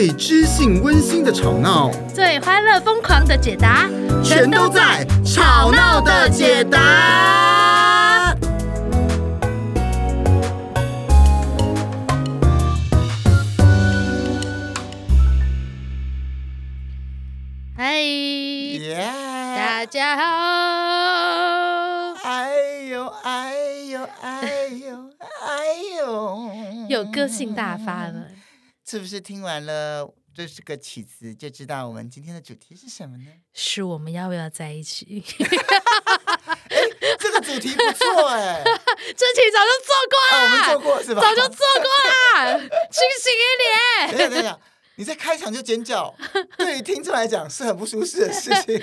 最知性温馨的吵闹，最欢乐疯狂的解答，全都在《吵闹的解答》。嗨，大家好！哎呦哎呦哎呦哎呦，有个性大发了。是不是听完了这是个曲子，就知道我们今天的主题是什么呢？是我们要不要在一起？哎，这个主题不错哎，这题早就做过了，啊，我们做过是吧？早就做过了，清醒一点。等一下，等一下，你在开场就尖叫，对于听众来讲是很不舒适的事情。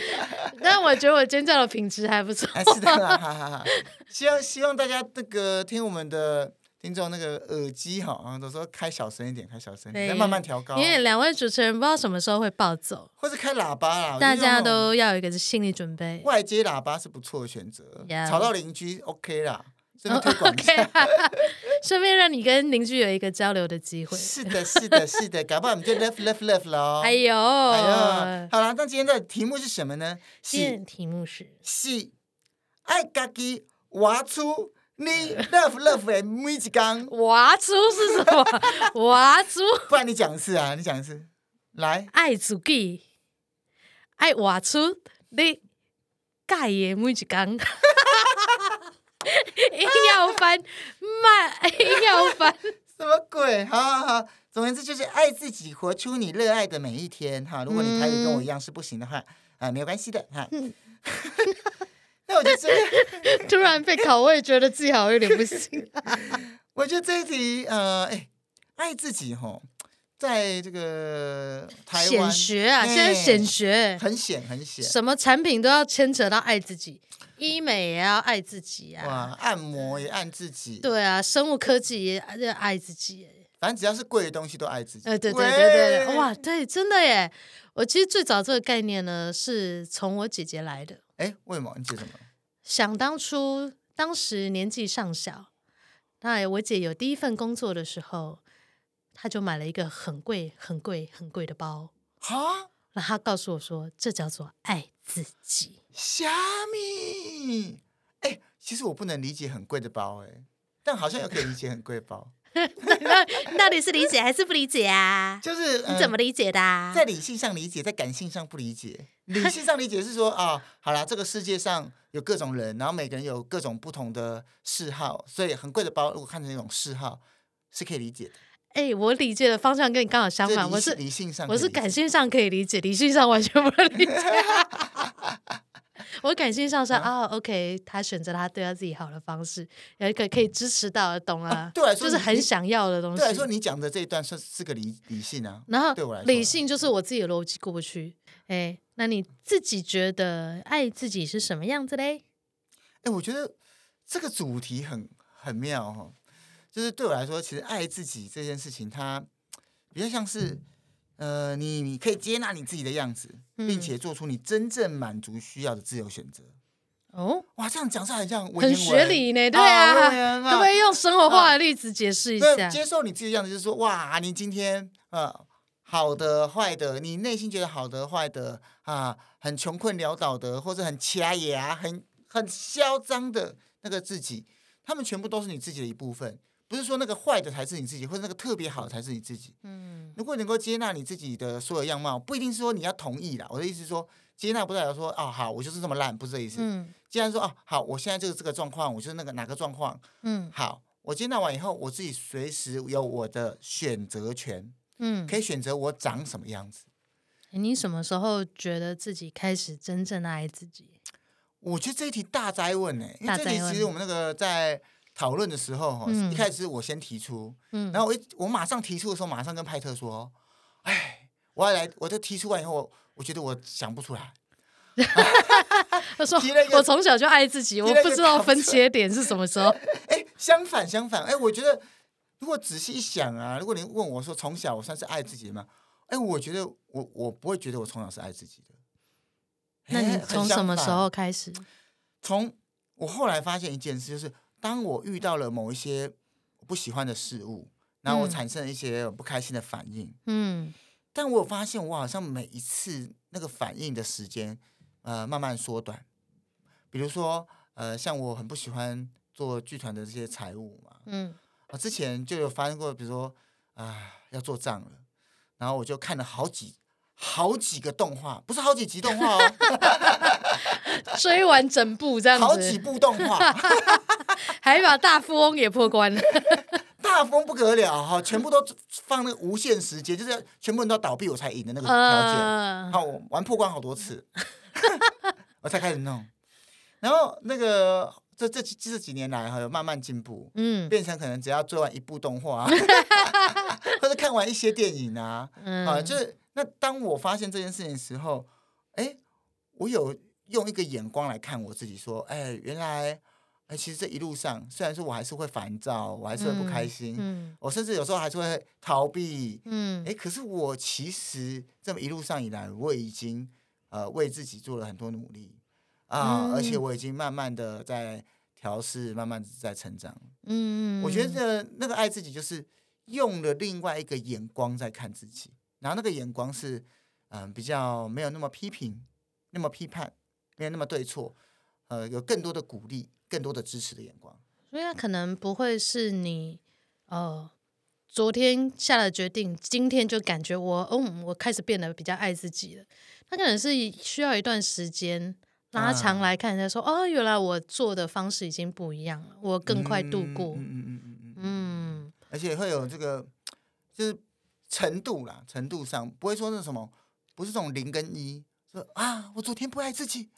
但我觉得我尖叫的品质还不错。是的啦，哈哈哈。希望希望大家那个听我们的。听众那个耳机哈，啊，都说开小声一点，开小声，再慢慢调高。因为两位主持人不知道什么时候会暴走，或是开喇叭啦，大家都要有一个心理准备。外接喇叭是不错的选择.吵到邻居 OK 啦，顺便推广一下，顺、oh. 便让你跟邻居有一个交流的机会。是的，是的，是的，搞不好我们就 love love love 了。哎呦，哎呦，好了，那今天的题目是什么呢？今天题目是是爱家己挖出。你 love love 的每一天，挖出是什么？挖出，不然你讲一次啊！你讲一次，来，爱自己，爱挖出你盖的每一天，硬要翻，慢，硬要翻，什么鬼？好好好，总而言之就是爱自己，活出你热爱的每一天。哈，如果你台语跟我一样是不行的话，啊、嗯呃，没有关系的哈。那我觉得 突然被考，我也觉得自己好像有点不行。我觉得这一题，呃，哎，爱自己吼，在这个台湾显学啊，现在显学很显很显，什么产品都要牵扯到爱自己，医美也要爱自己啊，哇，按摩也爱自己，对啊，生物科技也要爱自己，反正只要是贵的东西都爱自己。呃，对对对对对，哇，对，真的耶。我其实最早这个概念呢，是从我姐姐来的。哎，为什么？你姐什么？想当初，当时年纪尚小，那我姐有第一份工作的时候，她就买了一个很贵、很贵、很贵的包。哈？那她告诉我说，这叫做爱自己。虾米？哎，其实我不能理解很贵的包，哎，但好像又可以理解很贵的包。那到底是理解还是不理解啊？就是、呃、你怎么理解的、啊？在理性上理解，在感性上不理解。理性上理解是说啊，好啦，这个世界上有各种人，然后每个人有各种不同的嗜好，所以很贵的包如果看成一种嗜好是可以理解的。哎、欸，我理解的方向跟你刚好相反，我是理性上，我是感性上可以理解，理性上完全不理解。我感性上说啊、哦、，OK，他选择他对他自己好的方式，有一个可以支持到的，懂啊？对，就是很想要的东西。对，说你讲的这一段算是个理理性啊。然后对我来说，理性就是我自己的逻辑过不去。哎，那你自己觉得爱自己是什么样子嘞？哎，我觉得这个主题很很妙哈、哦，就是对我来说，其实爱自己这件事情，它比较像是。嗯呃，你你可以接纳你自己的样子，并且做出你真正满足需要的自由选择。哦，哇，这样讲出来很像文文，很学理呢。对啊，可不可以用生活化的例子解释一下？啊、接受你自己的样子，就是说，哇，你今天呃，好的、坏的，你内心觉得好的、坏的啊，很穷困潦倒的，或者很掐牙、很很嚣张的那个自己，他们全部都是你自己的一部分。不是说那个坏的才是你自己，或者那个特别好的才是你自己。嗯，如果能够接纳你自己的所有样貌，不一定是说你要同意啦。我的意思是说，接纳不代表说哦好，我就是这么烂，不是这意思。嗯，既然说哦好，我现在就是这个状况，我就是那个哪个状况。嗯，好，我接纳完以后，我自己随时有我的选择权。嗯，可以选择我长什么样子。你什么时候觉得自己开始真正爱自己？我觉得这一题大灾问呢，因为这题其实我们那个在。讨论的时候，嗯，一开始我先提出，嗯，然后我一我马上提出的时候，马上跟派特说，哎，我要来，我就提出完以后，我觉得我想不出来。他 说：“ 我从小就爱自己，我不知道分切点是什么时候。”哎，相反相反，哎，我觉得如果仔细一想啊，如果你问我说从小我算是爱自己的吗？哎，我觉得我我不会觉得我从小是爱自己的。那你从什么时候开始？从我后来发现一件事，就是。当我遇到了某一些不喜欢的事物，然后我产生了一些不开心的反应，嗯，但我有发现，我好像每一次那个反应的时间，呃，慢慢缩短。比如说，呃，像我很不喜欢做剧团的这些财务嘛，嗯，啊，之前就有发生过，比如说啊、呃，要做账了，然后我就看了好几好几个动画，不是好几集动画哦，追完整部这样子，好几部动画，还把大富翁也破关了。大风不得了哈，全部都放那个无限时间，就是全部人都要倒闭我才赢的那个条件。好，我玩破关好多次，我才开始弄。然后那个这这这几年来哈，有慢慢进步，嗯，变成可能只要追完一部动画，或者看完一些电影啊，啊，就是那当我发现这件事情的时候，哎，我有用一个眼光来看我自己，说，哎，原来。哎，其实这一路上，虽然说我还是会烦躁，我还是会不开心，嗯嗯、我甚至有时候还是会逃避，嗯，哎，可是我其实这么一路上以来，我已经呃为自己做了很多努力啊，嗯、而且我已经慢慢的在调试，慢慢的在成长，嗯，我觉得那个爱自己就是用了另外一个眼光在看自己，然后那个眼光是嗯、呃、比较没有那么批评，那么批判，没有那么对错，呃，有更多的鼓励。更多的支持的眼光，所以他可能不会是你，呃，昨天下了决定，今天就感觉我，哦，我开始变得比较爱自己了。他可能是需要一段时间拉长来看，他说，啊、哦，原来我做的方式已经不一样了，我更快度过。嗯嗯嗯嗯嗯，嗯，而且会有这个，就是程度啦，程度上不会说那什么，不是这种零跟一，说啊，我昨天不爱自己。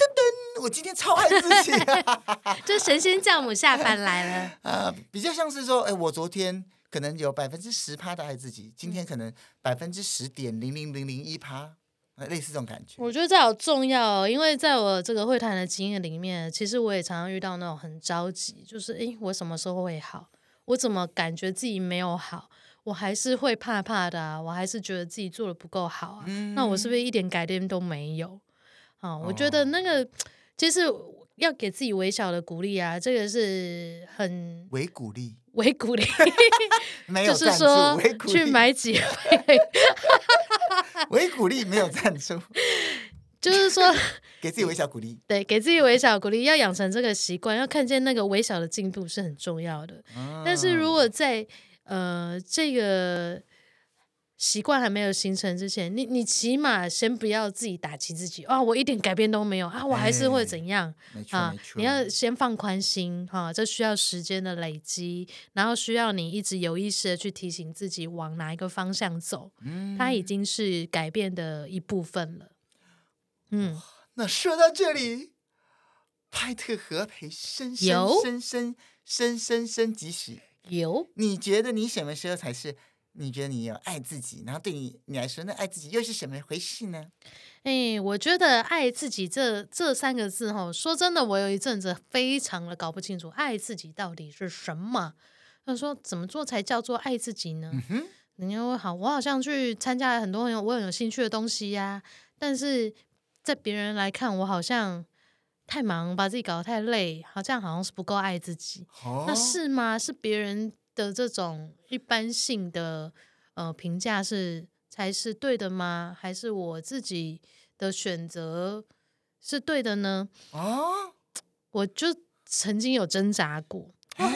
噔噔，我今天超爱自己，就神仙教母下凡来了。啊、呃，比较像是说，哎，我昨天可能有百分之十趴的爱自己，今天可能百分之十点零零零零一趴，类似这种感觉。我觉得这好重要，哦因为在我这个会谈的经验里面，其实我也常常遇到那种很着急，就是哎，我什么时候会好？我怎么感觉自己没有好？我还是会怕怕的、啊，我还是觉得自己做的不够好啊。嗯、那我是不是一点改变都没有？啊，我觉得那个其实要给自己微小的鼓励啊，这个是很微鼓励，微鼓励，没有就是说去买几杯，微鼓励没有赞助，就是说给自己微小鼓励，对，给自己微小鼓励，要养成这个习惯，要看见那个微小的进步是很重要的。哦、但是如果在呃这个。习惯还没有形成之前，你你起码先不要自己打击自己啊！我一点改变都没有啊！我还是会怎样？欸、啊？你要先放宽心哈、啊，这需要时间的累积，然后需要你一直有意识的去提醒自己往哪一个方向走。嗯，它已经是改变的一部分了。嗯，那说到这里，派特和培深深深深深深深即使有，你觉得你什么时候才是？你觉得你有爱自己，然后对你你来说，那爱自己又是什么回事呢？哎，我觉得爱自己这这三个字，哈，说真的，我有一阵子非常的搞不清楚，爱自己到底是什么。他说，怎么做才叫做爱自己呢？嗯哼，你会好，我好像去参加了很多很有我很有兴趣的东西呀、啊，但是在别人来看，我好像太忙，把自己搞得太累，好像好像是不够爱自己。哦、那是吗？是别人的这种一般性的呃评价是才是对的吗？还是我自己的选择是对的呢？啊，我就曾经有挣扎过。欸、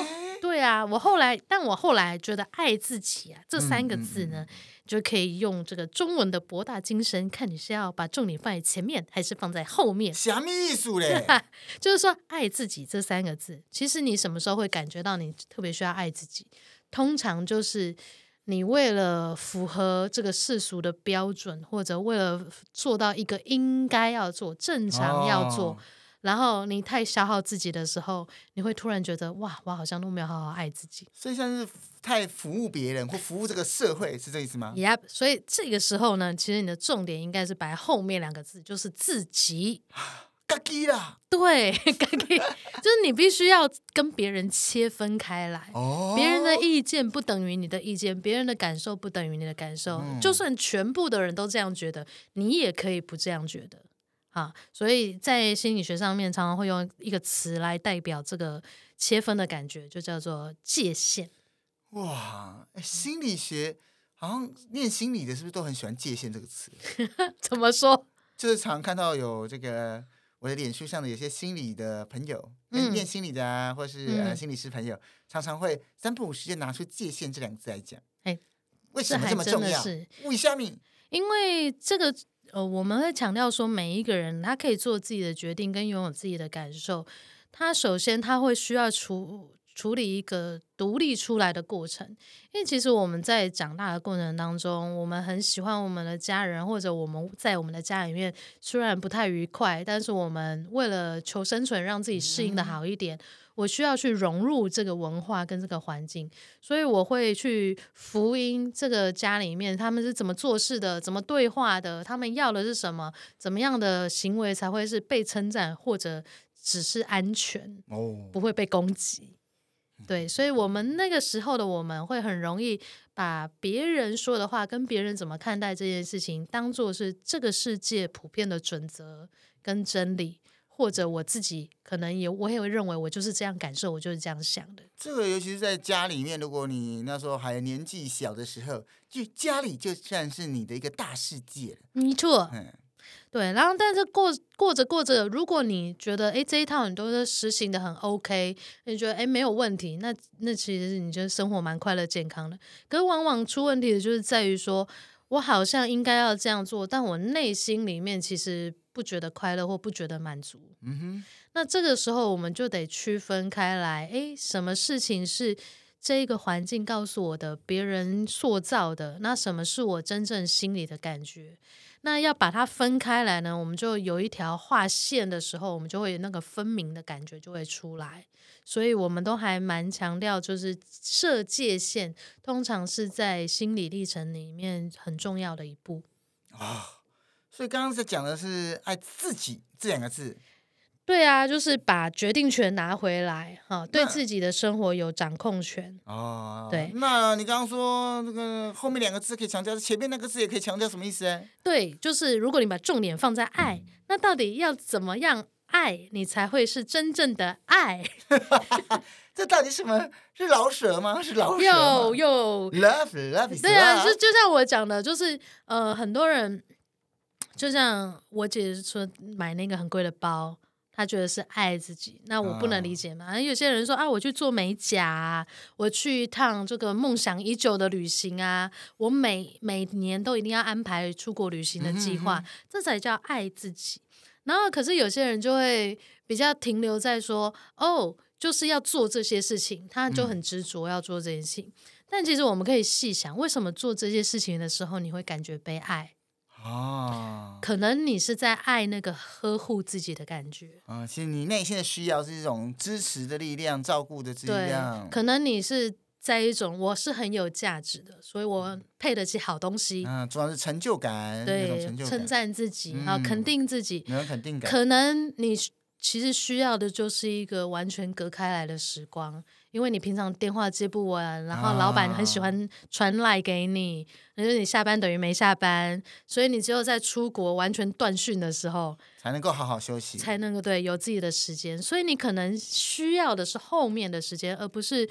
对啊，我后来，但我后来觉得爱自己啊这三个字呢。嗯嗯嗯就可以用这个中文的博大精深，看你是要把重点放在前面，还是放在后面。什么意思嘞？就是说，爱自己这三个字，其实你什么时候会感觉到你特别需要爱自己？通常就是你为了符合这个世俗的标准，或者为了做到一个应该要做、正常要做。哦然后你太消耗自己的时候，你会突然觉得哇，我好像都没有好好爱自己。所以像是太服务别人或服务这个社会，是这意思吗？Yep。所以这个时候呢，其实你的重点应该是摆后面两个字，就是自己。嘎叽啦。对，嘎叽，就是你必须要跟别人切分开来。哦。别人的意见不等于你的意见，别人的感受不等于你的感受。嗯。就算全部的人都这样觉得，你也可以不这样觉得。啊，所以在心理学上面，常常会用一个词来代表这个切分的感觉，就叫做界限。哇，心理学好像念心理的，是不是都很喜欢“界限”这个词？怎么说？就是常看到有这个我的脸书上的有些心理的朋友，嗯，念心理的啊，或是、嗯、呃心理师朋友，常常会三不五时就拿出“界限”这两个字来讲。哎，为什么这么重要？为什么？因为这个呃，我们会强调说，每一个人他可以做自己的决定，跟拥有自己的感受。他首先他会需要除处理一个独立出来的过程，因为其实我们在长大的过程当中，我们很喜欢我们的家人，或者我们在我们的家里面虽然不太愉快，但是我们为了求生存，让自己适应的好一点，我需要去融入这个文化跟这个环境，所以我会去福音这个家里面他们是怎么做事的，怎么对话的，他们要的是什么，怎么样的行为才会是被称赞或者。只是安全哦，不会被攻击。对，所以，我们那个时候的我们会很容易把别人说的话跟别人怎么看待这件事情，当做是这个世界普遍的准则跟真理，或者我自己可能也我也会认为我就是这样感受，我就是这样想的。这个尤其是在家里面，如果你那时候还年纪小的时候，就家里就算是你的一个大世界了。没错。嗯。对，然后但是过过着过着，如果你觉得哎这一套你都是实行的很 OK，你觉得哎没有问题，那那其实你觉得生活蛮快乐健康的。可是往往出问题的就是在于说，我好像应该要这样做，但我内心里面其实不觉得快乐或不觉得满足。嗯哼，那这个时候我们就得区分开来，哎，什么事情是这一个环境告诉我的，别人塑造的，那什么是我真正心里的感觉？那要把它分开来呢，我们就有一条划线的时候，我们就会有那个分明的感觉就会出来。所以我们都还蛮强调，就是设界限，通常是在心理历程里面很重要的一步啊、所以刚刚在讲的是爱自己这两个字。对啊，就是把决定权拿回来，哈，对自己的生活有掌控权。哦，对。那你刚刚说那个后面两个字可以强调，前面那个字也可以强调，什么意思？对，就是如果你把重点放在爱，嗯、那到底要怎么样爱你才会是真正的爱？这到底什么？是老舍吗？是老舍？有有 love love。对啊，就就像我讲的，就是呃，很多人就像我姐说，买那个很贵的包。他觉得是爱自己，那我不能理解嘛？Oh. 有些人说啊，我去做美甲啊，我去一趟这个梦想已久的旅行啊，我每每年都一定要安排出国旅行的计划，这才叫爱自己。然后，可是有些人就会比较停留在说，哦，就是要做这些事情，他就很执着要做这件事情。嗯。但其实我们可以细想，为什么做这些事情的时候，你会感觉被爱？哦，可能你是在爱那个呵护自己的感觉。啊，其实你内心的需要是一种支持的力量、照顾的力量。对，可能你是在一种我是很有价值的，所以我配得起好东西。嗯，主要是成就感，对，称赞自己啊，肯定自己，有肯定感。可能你其实需要的就是一个完全隔开来的时光。因为你平常电话接不完，然后老板很喜欢传赖给你，因为你下班等于没下班，所以你只有在出国完全断讯的时候，才能够好好休息，才能够对有自己的时间。所以你可能需要的是后面的时间，而不是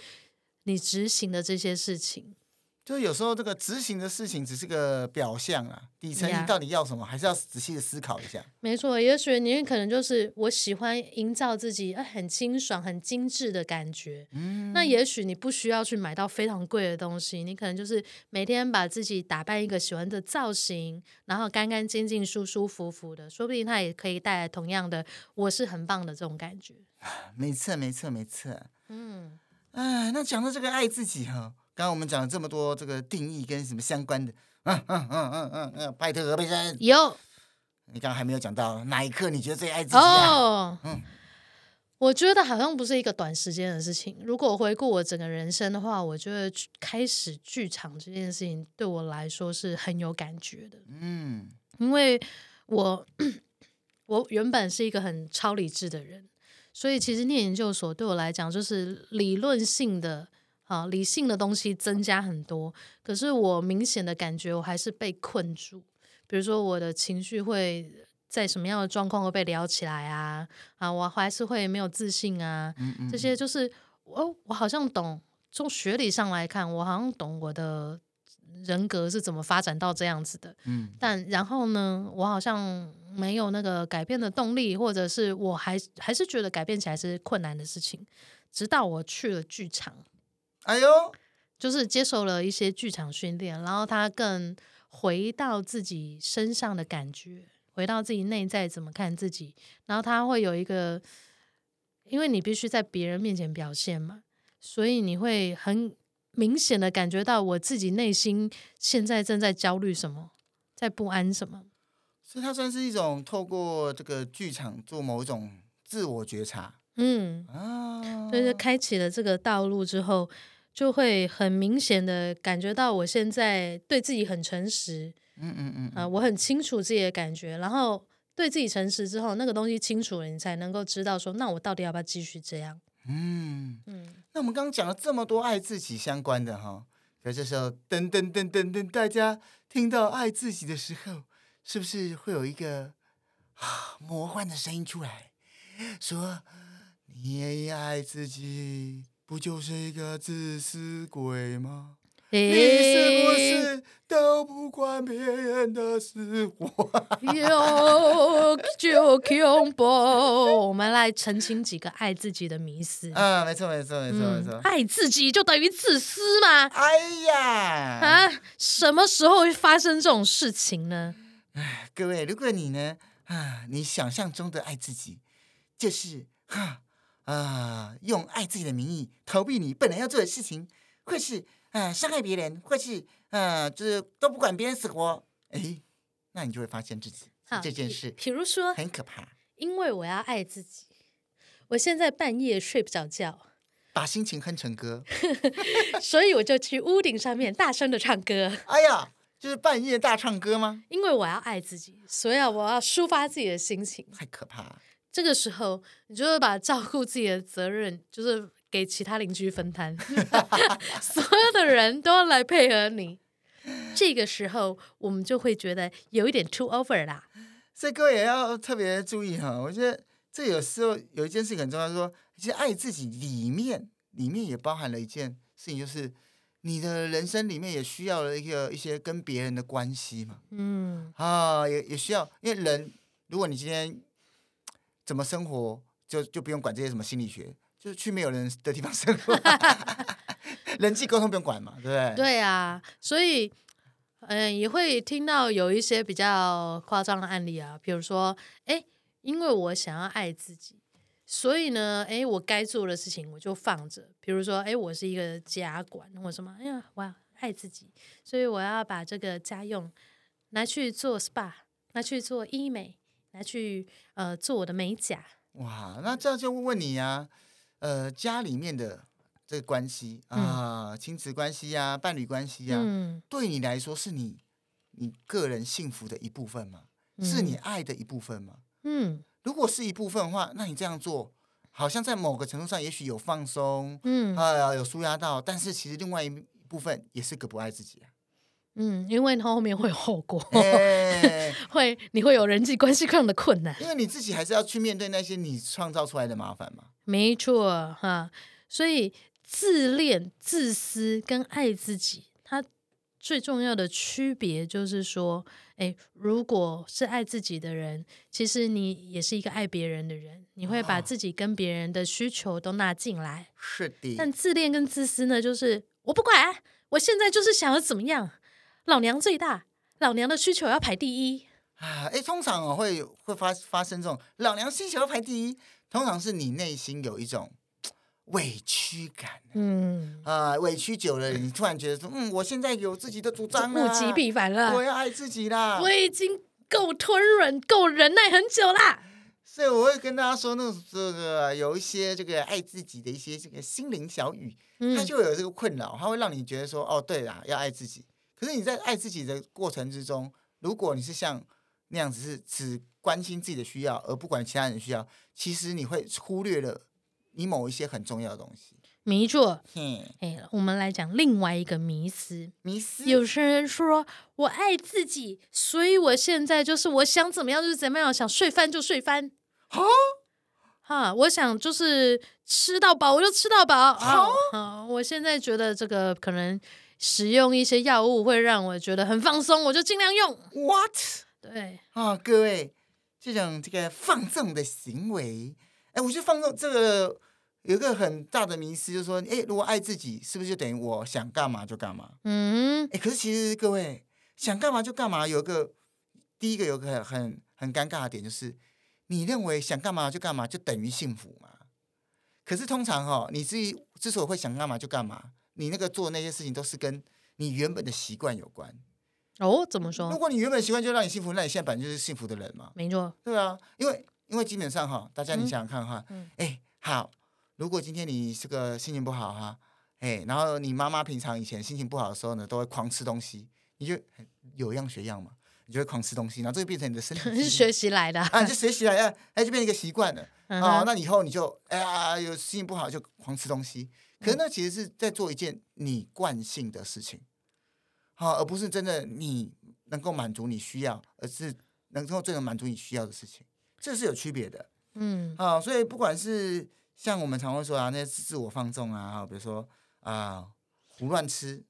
你执行的这些事情。就是有时候这个执行的事情只是个表象啊，底层你到底要什么，还是要仔细的思考一下。没错，也许你可能就是我喜欢营造自己很清爽、很精致的感觉。嗯，那也许你不需要去买到非常贵的东西，你可能就是每天把自己打扮一个喜欢的造型，然后干干净净、舒舒服服的，说不定它也可以带来同样的“我是很棒的”这种感觉。没错，没错，没错。嗯，哎，那讲到这个爱自己哈。刚刚我们讲了这么多这个定义跟什么相关的，嗯嗯嗯嗯嗯嗯，拜特和佩珊有，你刚刚还没有讲到哪一刻你觉得最爱自己啊？哦，嗯，我觉得好像不是一个短时间的事情。如果回顾我整个人生的话，我觉得开始剧场这件事情对我来说是很有感觉的。嗯，因为我 我原本是一个很超理智的人，所以其实念研究所对我来讲就是理论性的。啊，理性的东西增加很多，可是我明显的感觉我还是被困住。比如说，我的情绪会在什么样的状况会被撩起来啊？啊，我还是会没有自信啊。嗯嗯，这些就是我，我好像懂。从学理上来看，我好像懂我的人格是怎么发展到这样子的。嗯，但然后呢，我好像没有那个改变的动力，或者是我还还是觉得改变起来是困难的事情。直到我去了剧场，哎呦，就是接受了一些剧场训练，然后他更回到自己身上的感觉，回到自己内在怎么看自己，然后他会有一个，因为你必须在别人面前表现嘛，所以你会很明显的感觉到我自己内心现在正在焦虑什么，在不安什么，所以它算是一种透过这个剧场做某一种自我觉察。嗯啊，就是开启了这个道路之后，就会很明显的感觉到我现在对自己很诚实，嗯嗯嗯啊，我很清楚自己的感觉，然后对自己诚实之后，那个东西清楚了，你才能够知道说，那我到底要不要继续这样？嗯嗯，那我们刚刚讲了这么多爱自己相关的哈，可这时候噔噔噔噔噔，大家听到爱自己的时候，是不是会有一个啊魔幻的声音出来说？你也爱自己，不就是一个自私鬼吗？欸、你是不是都不管别人的死活？有就恐怖。我们来澄清几个爱自己的迷思。啊，没错，没错，没错，没错。爱自己就等于自私吗？哎呀，啊，什么时候会发生这种事情呢？哎，各位，如果你呢，啊，你想象中的爱自己，就是哈。啊，用爱自己的名义逃避你本来要做的事情，或是啊伤害别人，或是啊就是都不管别人死活，哎，那你就会发现自己 这件事，比如说很可怕。因为我要爱自己，我现在半夜睡不着觉，把心情哼成歌，所以我就去屋顶上面大声的唱歌。哎呀，就是半夜大唱歌吗？因为我要爱自己，所以我要抒发自己的心情。太可怕了。这个时候，你就会把照顾自己的责任，就是给其他邻居分摊，所有的人都要来配合你。这个时候，我们就会觉得有一点 too over 啦。所以各位也要特别注意哈，我觉得这有时候有一件事情很重要，说其实爱自己里面里面也包含了一件事情，就是你的人生里面也需要了一个一些跟别人的关系嘛。嗯啊，也也需要，因为人如果你今天。怎么生活就就不用管这些什么心理学，就是去没有人的地方 生活，人际沟通不用管嘛，对不对？对啊，所以嗯，也会听到有一些比较夸张的案例啊，比如说，哎，因为我想要爱自己，所以呢，哎，我该做的事情我就放着，比如说，哎，我是一个家管或什么，哎呀，我要爱自己，所以我要把这个家用拿去做 SPA，拿去做医美。来去呃做我的美甲。哇，那这样就问你呀、啊，呃，家里面的这个关系啊，嗯、亲子关系呀、啊，伴侣关系呀、啊，嗯、对你来说是你你个人幸福的一部分吗？嗯、是你爱的一部分吗？嗯，如果是一部分的话，那你这样做好像在某个程度上也许有放松，嗯，啊，有舒压到，但是其实另外一部分也是个不爱自己啊。嗯，因为它后面会有后果，欸、会你会有人际关系上的困难，因为你自己还是要去面对那些你创造出来的麻烦嘛。没错哈，所以自恋、自私跟爱自己，它最重要的区别就是说，哎，如果是爱自己的人，其实你也是一个爱别人的人，你会把自己跟别人的需求都纳进来。是的。但自恋跟自私呢，就是我不管，我现在就是想要怎么样。老娘最大，老娘的需求要排第一啊！哎，通常会会发发生这种老娘需求要排第一，通常是你内心有一种委屈感，嗯啊，委屈久了，你突然觉得说，嗯，我现在有自己的主张了，物极必反了，我要爱自己啦，我已经够吞忍、够忍耐很久啦。所以我会跟大家说，那种这个有一些这个爱自己的一些这个心灵小语，嗯、它就有这个困扰，它会让你觉得说，哦，对啦，要爱自己。可是你在爱自己的过程之中，如果你是像那样子是只关心自己的需要，而不管其他人的需要，其实你会忽略了你某一些很重要的东西。没错，哎嘿，我们来讲另外一个迷思。迷思，有些人说我爱自己，所以我现在就是我想怎么样就是怎么样，想睡翻就睡翻。啊？哈，我想就是吃到饱，我就吃到饱。好，好，我现在觉得这个可能使用一些药物会让我觉得很放松，我就尽量用。What？对啊，各位，这种这个放纵的行为，哎，我觉得放纵这个有一个很大的迷思，就是说，哎，如果爱自己，是不是就等于我想干嘛就干嘛？嗯，哎，可是其实各位想干嘛就干嘛，有一个第一个有个很很很尴尬的点就是。你认为想干嘛就干嘛就等于幸福嘛？可是通常哈，你自己之所以会想干嘛就干嘛，你那个做那些事情都是跟你原本的习惯有关。哦，怎么说？如果你原本习惯就让你幸福，那你现在本来就是幸福的人嘛。没错。对啊，因为因为基本上哈，大家你想想看哈，嗯，哎，好，如果今天你这个心情不好哈，哎，然后你妈妈平常以前心情不好的时候呢，都会狂吃东西，你就有样学样嘛。你就会狂吃东西，然后这个变成你的身体是学习来的啊，就学习来的，哎，就变成一个习惯了啊、嗯哼。那以后你就哎呀，有心情不好就狂吃东西，可是那其实是在做一件你惯性的事情，好，而不是真的你能够满足你需要，而是能够最能满足你需要的事情，这是有区别的。嗯，啊，所以不管是像我们常会说啊，那些自我放纵啊，比如说啊，胡乱吃，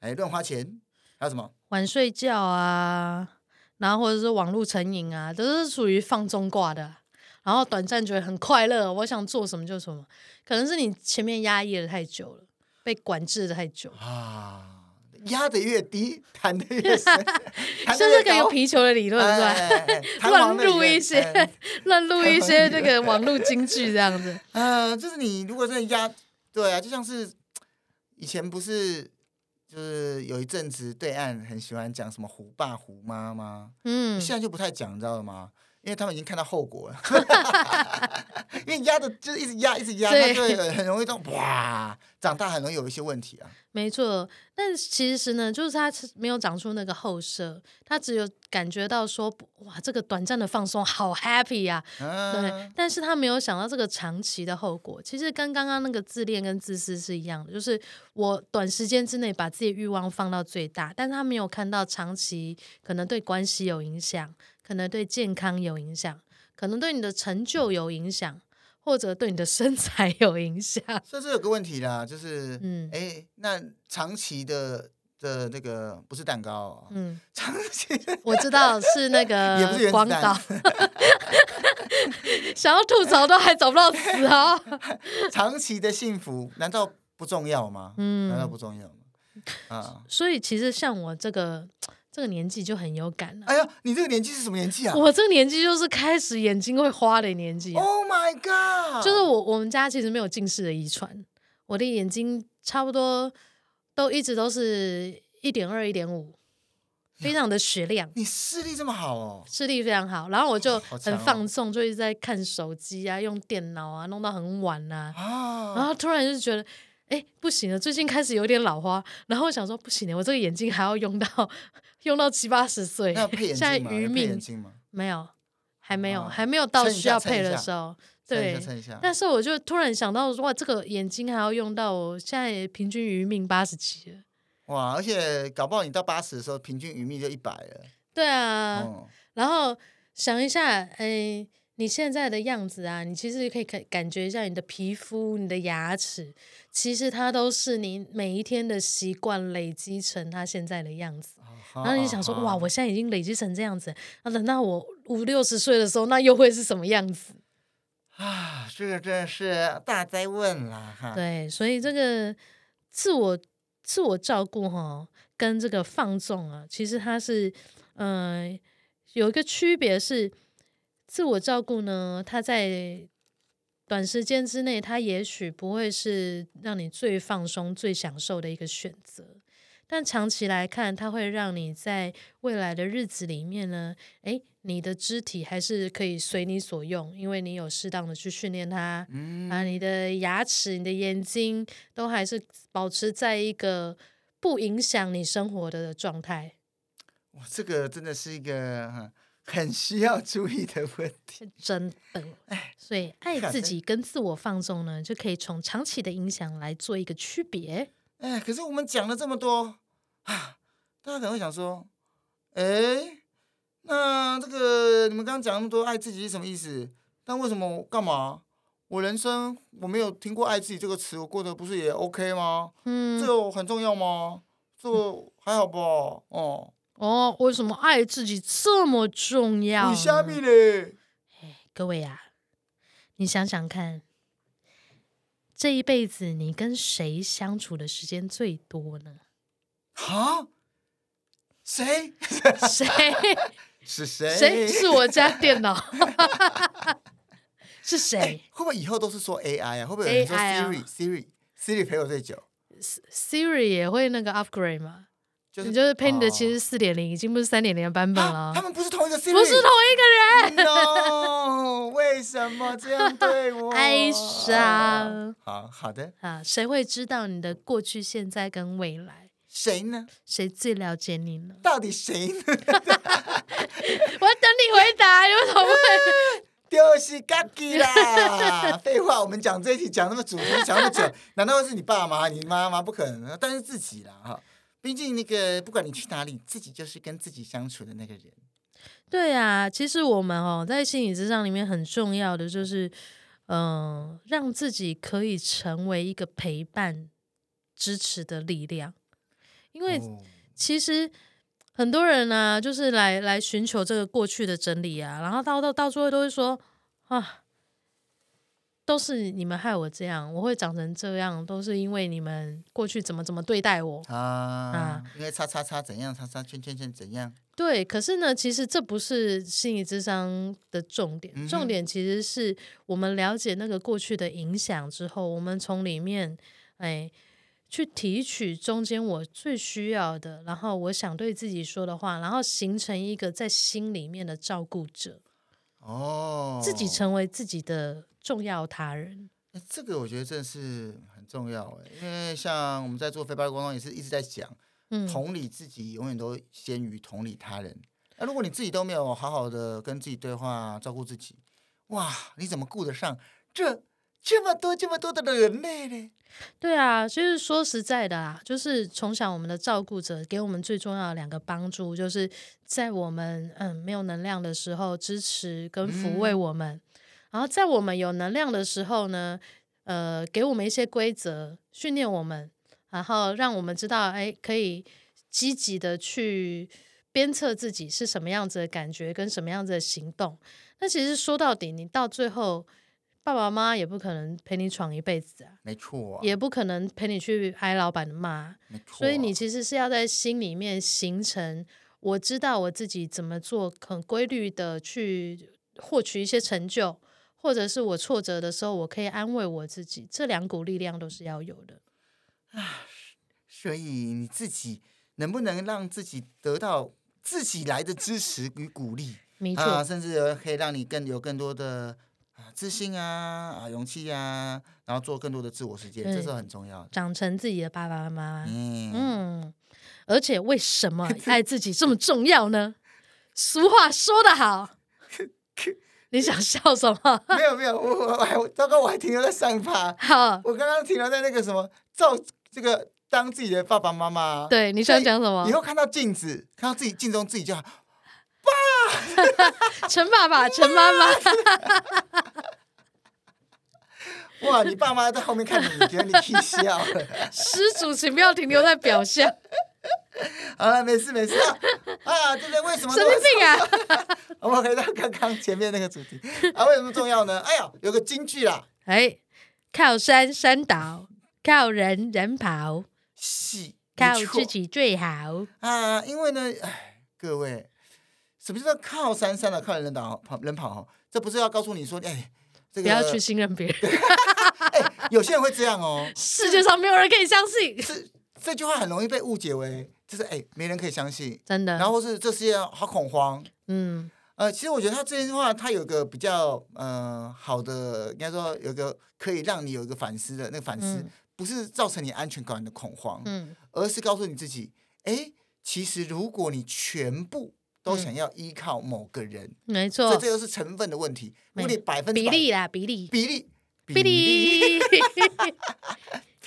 哎，乱花钱，还有什么晚睡觉啊。然后或者是网络成瘾啊，都是属于放纵挂的。然后短暂觉得很快乐，我想做什么就什么。可能是你前面压抑的太久了，被管制的太久啊。压得越低，弹得越深，像这个有皮球的理论是吧？乱录一些，乱录一些这个网络京剧这样子。嗯、呃，就是你如果真的压，对啊，就像是以前不是。就是有一阵子对岸很喜欢讲什么胡爸胡妈吗？嗯，现在就不太讲，你知道吗？因为他们已经看到后果了，因为压的就是一直压，一直压，他就会很容易这种哇，长大很容易有一些问题啊。没错，但其实呢，就是他没有长出那个后设，他只有感觉到说哇，这个短暂的放松好 happy 呀，啊，对，但是他没有想到这个长期的后果。其实跟刚刚那个自恋跟自私是一样的，就是我短时间之内把自己欲望放到最大，但是他没有看到长期可能对关系有影响，可能对健康有影响，可能对你的成就有影响。或者对你的身材有影响，所以这有个问题啦，就是，嗯，哎，那长期的的那个不是蛋糕，哦，嗯，长期我知道是那个 广岛，也想要吐槽都还找不到词哦。长期的幸福难道不重要吗？嗯，难道不重要吗？啊，所以其实像我这个。这个年纪就很有感了。哎呀，你这个年纪是什么年纪啊？我这个年纪就是开始眼睛会花的年纪。Oh my god！就是我我们家其实没有近视的遗传，我的眼睛差不多都一直都是一点二、一点五，非常的雪亮。你视力这么好哦？视力非常好，然后我就很放纵，就一直在看手机啊，用电脑啊，弄到很晚啊。啊然后突然就觉得，哎，不行了，最近开始有点老花。然后我想说，不行了，我这个眼睛还要用到。用到七八十岁，现在余命没有，还没有，啊、还没有到需要配的时候。对，但是我就突然想到，哇，这个眼睛还要用到，我现在平均余命八十几了。哇，而且搞不好你到八十的时候，平均余命就一百了。对啊，嗯、然后想一下，哎，你现在的样子啊，你其实可以感感觉一下你的皮肤、你的牙齿，其实它都是你每一天的习惯累积成它现在的样子。然后你想说，哇，我现在已经累积成这样子，那等到我五六十岁的时候，那又会是什么样子？啊，这个真是大灾问了哈。对，所以这个自我自我照顾哈，跟这个放纵啊，其实它是嗯、呃、有一个区别是，自我照顾呢，它在短时间之内，它也许不会是让你最放松、最享受的一个选择。但长期来看，它会让你在未来的日子里面呢，诶，你的肢体还是可以随你所用，因为你有适当的去训练它，嗯、啊，你的牙齿、你的眼睛都还是保持在一个不影响你生活的状态。哇，这个真的是一个很需要注意的问题，真的。哎，所以爱自己跟自我放纵呢，就可以从长期的影响来做一个区别。哎，可是我们讲了这么多啊，大家可能会想说，哎，那这个你们刚刚讲那么多爱自己是什么意思？但为什么干嘛我人生我没有听过爱自己这个词，我过得不是也 OK 吗？嗯，这个很重要吗？这还好吧？哦哦，为什么爱自己这么重要？你虾米嘞？各位呀、啊，你想想看，这一辈子你跟谁相处的时间最多呢？啊？谁？谁？是谁？谁？是我家电脑。是谁、欸？会不会以后都是说 AI 啊？会不会有人说 Siri、啊、Siri Siri 陪我最久？Siri 也会那个 upgrade 吗？就是、你就是陪你的其实四点零，已经不是三点零的版本了。他们不是同一个 Siri，不是同一个人。No，为什么这样对我？哀伤。好好的啊，谁会知道你的过去、现在跟未来？谁呢？谁最了解你呢？到底谁呢？我要等你回答，你为什么问？就是自己啦！废话，我们讲这一题讲那么主题，讲那么久，难道会是你爸妈、你妈妈？不可能，但是自己啦哈。毕竟那个，不管你去哪里，自己就是跟自己相处的那个人。对啊，其实我们哦，在心理咨商里面很重要的就是，嗯、呃，让自己可以成为一个陪伴、支持的力量。因为其实。很多人呢、啊，就是来来寻求这个过去的真理啊，然后到到到最后都会说啊，都是你们害我这样，我会长成这样，都是因为你们过去怎么怎么对待我啊啊，因为叉叉叉怎样，叉叉圈圈圈怎样。对，可是呢，其实这不是心理智商的重点，嗯、重点其实是我们了解那个过去的影响之后，我们从里面哎。去提取中间我最需要的，然后我想对自己说的话，然后形成一个在心里面的照顾者。哦，自己成为自己的重要他人。欸，这个我觉得真的是很重要哎，因为像我们在做非暴力沟通也是一直在讲，嗯，同理自己永远都先于同理他人。那如果你自己都没有好好的跟自己对话，照顾自己，哇，你怎么顾得上这？这么多这么多的人类呢？对啊，就是说实在的啊，就是从小我们的照顾者给我们最重要的两个帮助，就是在我们嗯没有能量的时候支持跟抚慰我们，嗯、然后在我们有能量的时候呢，呃，给我们一些规则训练我们，然后让我们知道哎，可以积极的去鞭策自己是什么样子的感觉跟什么样子的行动。那其实说到底，你到最后。爸爸妈妈也不可能陪你闯一辈子啊，没错啊，也不可能陪你去挨老板的骂，没错啊，所以你其实是要在心里面形成，我知道我自己怎么做，很规律的去获取一些成就，或者是我挫折的时候，我可以安慰我自己，这两股力量都是要有的啊。所以你自己能不能让自己得到自己来的支持与鼓励？没错，啊，甚至可以让你更有更多的。自信啊啊，勇气啊，然后做更多的自我实践，这是很重要的。长成自己的爸爸妈妈，嗯，嗯，而且为什么 爱自己这么重要呢？俗话说得好，你想笑什么？没有没有，我我还糟糕，我还停留在上一趴。好，我刚刚停留在那个什么，照这个当自己的爸爸妈妈。对，你想讲什么？以后看到镜子，看到自己镜中自己就好。爸，陈爸爸，陈妈妈。哇，你爸妈在后面看你，你觉得你可以笑了。施主，请不要停留在表象。好了，没事没事啊。啊，这个为什么？神经病啊！我们回到刚刚前面那个主题啊，为什么重要呢？哎呀，有个金句啦，哎，靠山山倒，靠人人跑，是靠自己最好啊。因为呢，哎，各位。什么叫靠山山倒，靠人倒跑人跑？这不是要告诉你说，哎，这个不要去信任别人。哎，有些人会这样哦。世界上没有人可以相信。是这句话很容易被误解为，就是哎，没人可以相信，真的。然后是这世界好恐慌。嗯，呃，其实我觉得他这句话，他有个比较呃好的，应该说有个可以让你有一个反思的那个反思，嗯、不是造成你安全感的恐慌，嗯，而是告诉你自己，哎，其实如果你全部。都想要依靠某个人，没错，所以这又是成分的问题。如果你百分之比例啦，比例，比例，比例，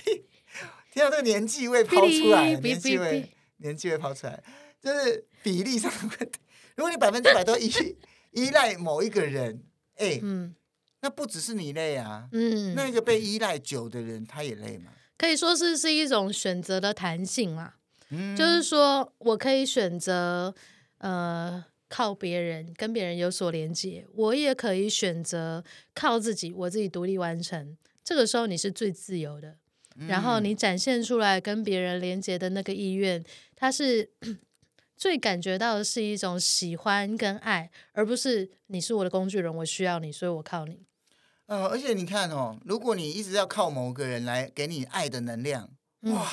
听到这个年纪会抛出来，年纪会年纪会抛出来，就是比例上的问题。如果你百分之百都依 依赖某一个人，哎，嗯，那不只是你累啊，嗯，那个被依赖久的人他也累嘛。可以说是是一种选择的弹性嘛，嗯，就是说我可以选择呃靠别人跟别人有所连接，我也可以选择靠自己，我自己独立完成。这个时候你是最自由的，然后你展现出来跟别人连接的那个意愿，它是 最感觉到的是一种喜欢跟爱，而不是你是我的工具人，我需要你，所以我靠你。呃，而且你看哦，如果你一直要靠某个人来给你爱的能量，嗯、哇，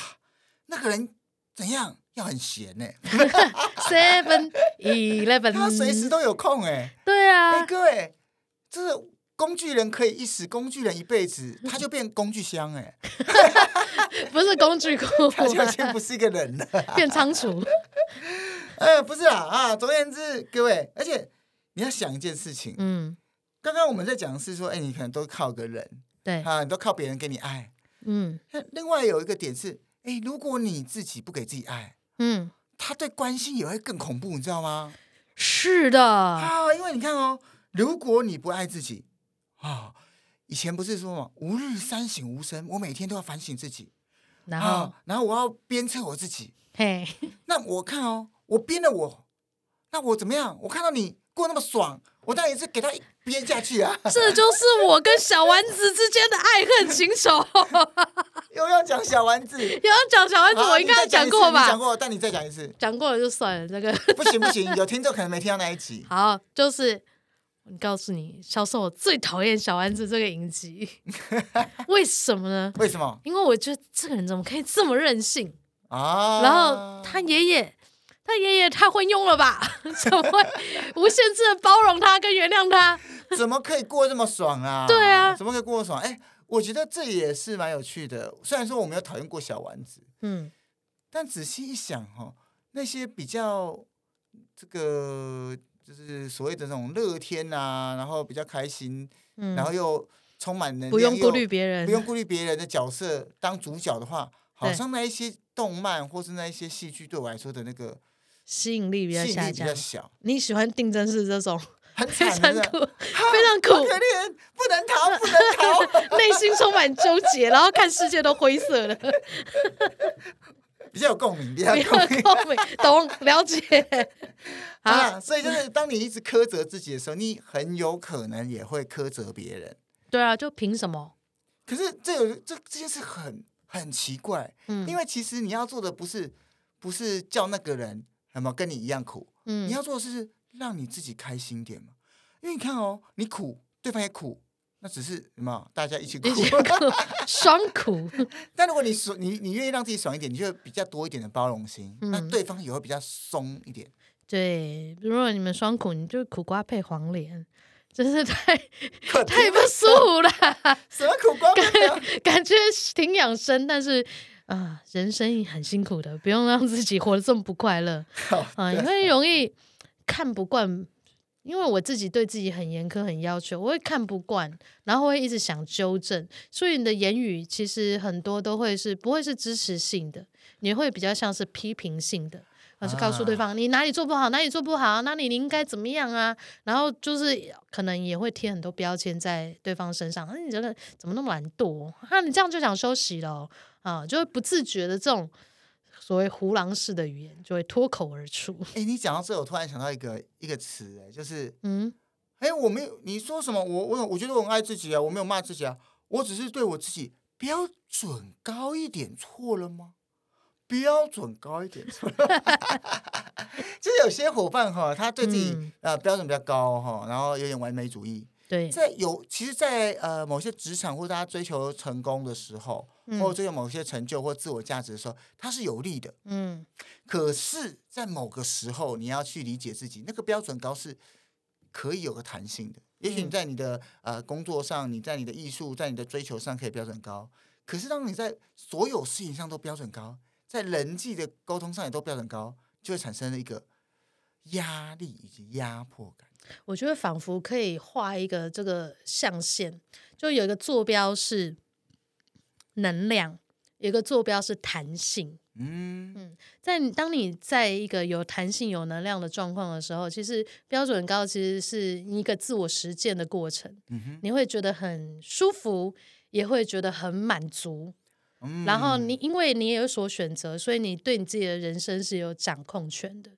那个人怎样？要很闲呢。Seven Eleven，他随时都有空哎。对啊，哎，各位，这是工具人可以一时，工具人一辈子，他就变工具箱哎。不是工具库，他就已经不是一个人了，变仓储。呃，不是啦啊，总而言之，各位，而且你要想一件事情，嗯。刚刚我们在讲的是说，哎，你可能都靠个人，对啊，你都靠别人给你爱，嗯。另外有一个点是，哎，如果你自己不给自己爱，嗯，他对关心也会更恐怖，你知道吗？是的啊，因为你看哦，如果你不爱自己啊，以前不是说嘛，吾日三省吾身，我每天都要反省自己，然后，啊、然后我要鞭策我自己，嘿，那我看哦，我鞭了我，那我怎么样？我看到你过那么爽。我当然也是给他鞭下去啊！这就是我跟小丸子之间的爱恨情仇。又要讲小丸子，又要讲小丸子，我应该讲过吧？讲过，但你再讲一次。讲过了就算了，这个不行不行，有听众可能没听到那一集。好，就是我告诉你，小时候我最讨厌小丸子这个影集，为什么呢？为什么？因为我觉得这个人怎么可以这么任性啊？然后他爷爷。他爷爷太昏庸了吧？怎么会无限制的包容他跟原谅他？怎么可以过这么爽啊？对啊，怎么可以过这么爽？哎，我觉得这也是蛮有趣的。虽然说我没有讨厌过小丸子，嗯，但仔细一想哈，那些比较这个就是所谓的那种乐天啊，然后比较开心，嗯，然后又充满能量，不用顾虑别人，不用顾虑别人的角色当主角的话，好像那一些动漫或是那一些戏剧对我来说的那个。吸引力比较下降，小。你喜欢定真是这种很 非常苦、啊、非常苦、可怜，不能逃，不能逃，内心充满纠结，然后看世界都灰色的，比较有共鸣，比较有共鸣，懂了解。好、啊，所以就是当你一直苛责自己的时候，你很有可能也会苛责别人。对啊，就凭什么？可是这有这这件事很很奇怪，嗯，因为其实你要做的不是不是叫那个人。什么跟你一样苦？嗯，你要做的是让你自己开心点嘛。因为你看哦，你苦，对方也苦，那只是什么？大家一起苦，双苦。但如果你爽，你你愿意让自己爽一点，你就会比较多一点的包容心，嗯、那对方也会比较松一点。对，如果你们双苦，你就苦瓜配黄连，真是太 太不舒服了。什么苦瓜？感感觉挺养生，但是。啊，人生很辛苦的，不用让自己活得这么不快乐 啊，因为容易看不惯。因为我自己对自己很严苛、很要求，我会看不惯，然后会一直想纠正，所以你的言语其实很多都会是不会是支持性的，你会比较像是批评性的，而是告诉对方、啊、你哪里做不好，哪里做不好，那你你应该怎么样啊？然后就是可能也会贴很多标签在对方身上，那、啊、你这个怎么那么懒惰？啊，你这样就想休息了？啊，就会不自觉的这种所谓胡狼式的语言就会脱口而出。哎，你讲到这，我突然想到一个一个词，哎，就是嗯，哎，我没有你说什么，我我我觉得我很爱自己啊，我没有骂自己啊，我只是对我自己标准高一点，错了吗？标准高一点错了，就是有些伙伴哈，他对自己、嗯、呃标准比较高哈，然后有点完美主义。对，在有其实在，在呃某些职场或大家追求成功的时候，嗯、或者追求某些成就或自我价值的时候，它是有利的。嗯，可是，在某个时候，你要去理解自己，那个标准高是可以有个弹性的。也许你在你的呃工作上，你在你的艺术，在你的追求上可以标准高，可是当你在所有事情上都标准高，在人际的沟通上也都标准高，就会产生了一个压力以及压迫感。我觉得仿佛可以画一个这个象限，就有一个坐标是能量，有一个坐标是弹性。嗯嗯，在你当你在一个有弹性、有能量的状况的时候，其实标准高其实是一个自我实践的过程。你会觉得很舒服，也会觉得很满足。嗯然后你因为你也有所选择，所以你对你自己的人生是有掌控权的。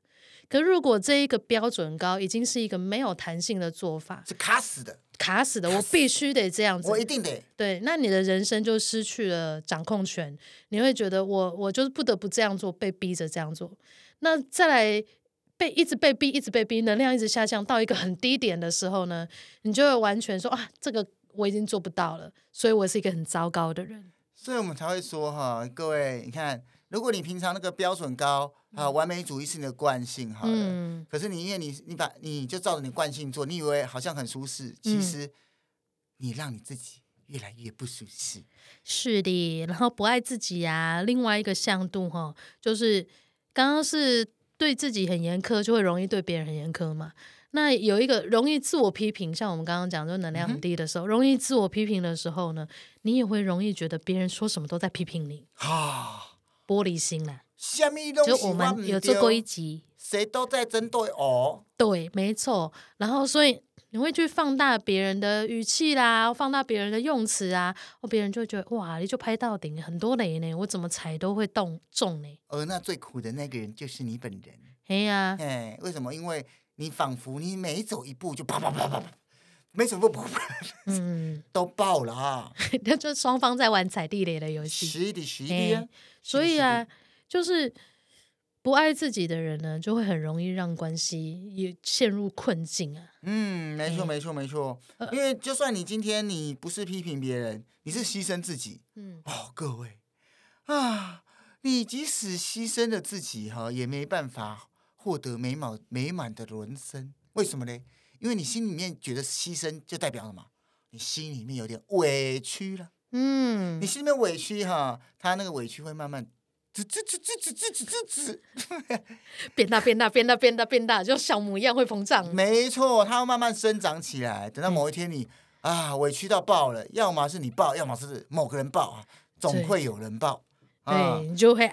可如果这一个标准高已经是一个没有弹性的做法，是卡死的，卡死的，我必须得这样子，我一定得。对，那你的人生就失去了掌控权。你会觉得我我就是不得不这样做，被逼着这样做。那再来被一直被逼，一直被逼，能量一直下降到一个很低点的时候呢，你就会完全说啊，这个我已经做不到了，所以我是一个很糟糕的人。所以我们才会说哈，各位，你看，如果你平常那个标准高啊，完美主义是你的惯性，好了，嗯。可是你因为你你把你就照着你惯性做，你以为好像很舒适，其实你让你自己越来越不舒适。是的，然后不爱自己啊，另外一个向度哈，就是刚刚是对自己很严苛，就会容易对别人很严苛嘛。那有一个容易自我批评，像我们刚刚讲，就能量很低的时候，嗯、容易自我批评的时候呢，你也会容易觉得别人说什么都在批评你，啊，玻璃心了。就我们有做过一集，谁都在针对我。对，没错。然后所以你会去放大别人的语气啦，放大别人的用词啊，或别人就会觉得哇，你就拍到顶，很多雷呢，我怎么踩都会动中呢？而那最苦的那个人就是你本人。哎呀，哎，为什么？因为。你仿佛你每走一步就啪啪啪啪啪，每走一步嗯，都爆了啊！那就双方在玩踩地雷的游戏，是的，是的、啊。所以啊，就是不爱自己的人呢，就会很容易让关系也陷入困境啊。嗯，没错，没错，没错。因为就算你今天你不是批评别人，你是牺牲自己。嗯，哦，各位啊，你即使牺牲了自己哈，也没办法。获得美满美满的人生，为什么呢？因为你心里面觉得牺牲就代表什么？你心里面有点委屈了。嗯，你心里面委屈哈，他那个委屈会慢慢变大变大变大变大变大，就小母一样会膨胀。没错，它会慢慢生长起来。等到某一天你啊委屈到爆了，要么是你爆，要么是某个人爆啊，总会有人爆。对，啊、对你就会。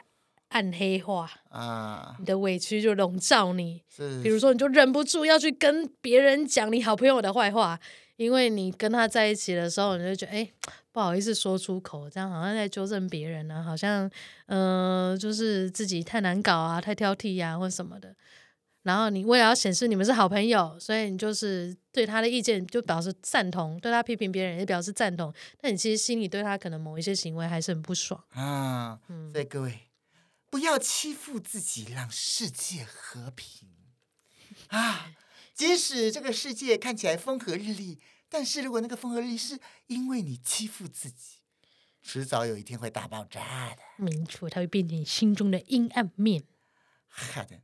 暗黑化啊，你的委屈就笼罩你。是，比如说，你就忍不住要去跟别人讲你好朋友的坏话，因为你跟他在一起的时候，你就觉得哎，不好意思说出口，这样好像在纠正别人呢、啊，好像嗯、呃，就是自己太难搞啊，太挑剔呀、啊，或什么的。然后你为了要显示你们是好朋友，所以你就是对他的意见就表示赞同，对他批评别人也表示赞同，但你其实心里对他可能某一些行为还是很不爽啊。嗯，所以各位。不要欺负自己，让世界和平啊！即使这个世界看起来风和日丽，但是如果那个风和日丽是因为你欺负自己，迟早有一天会大爆炸的。没错，它会变成心中的阴暗面。好的，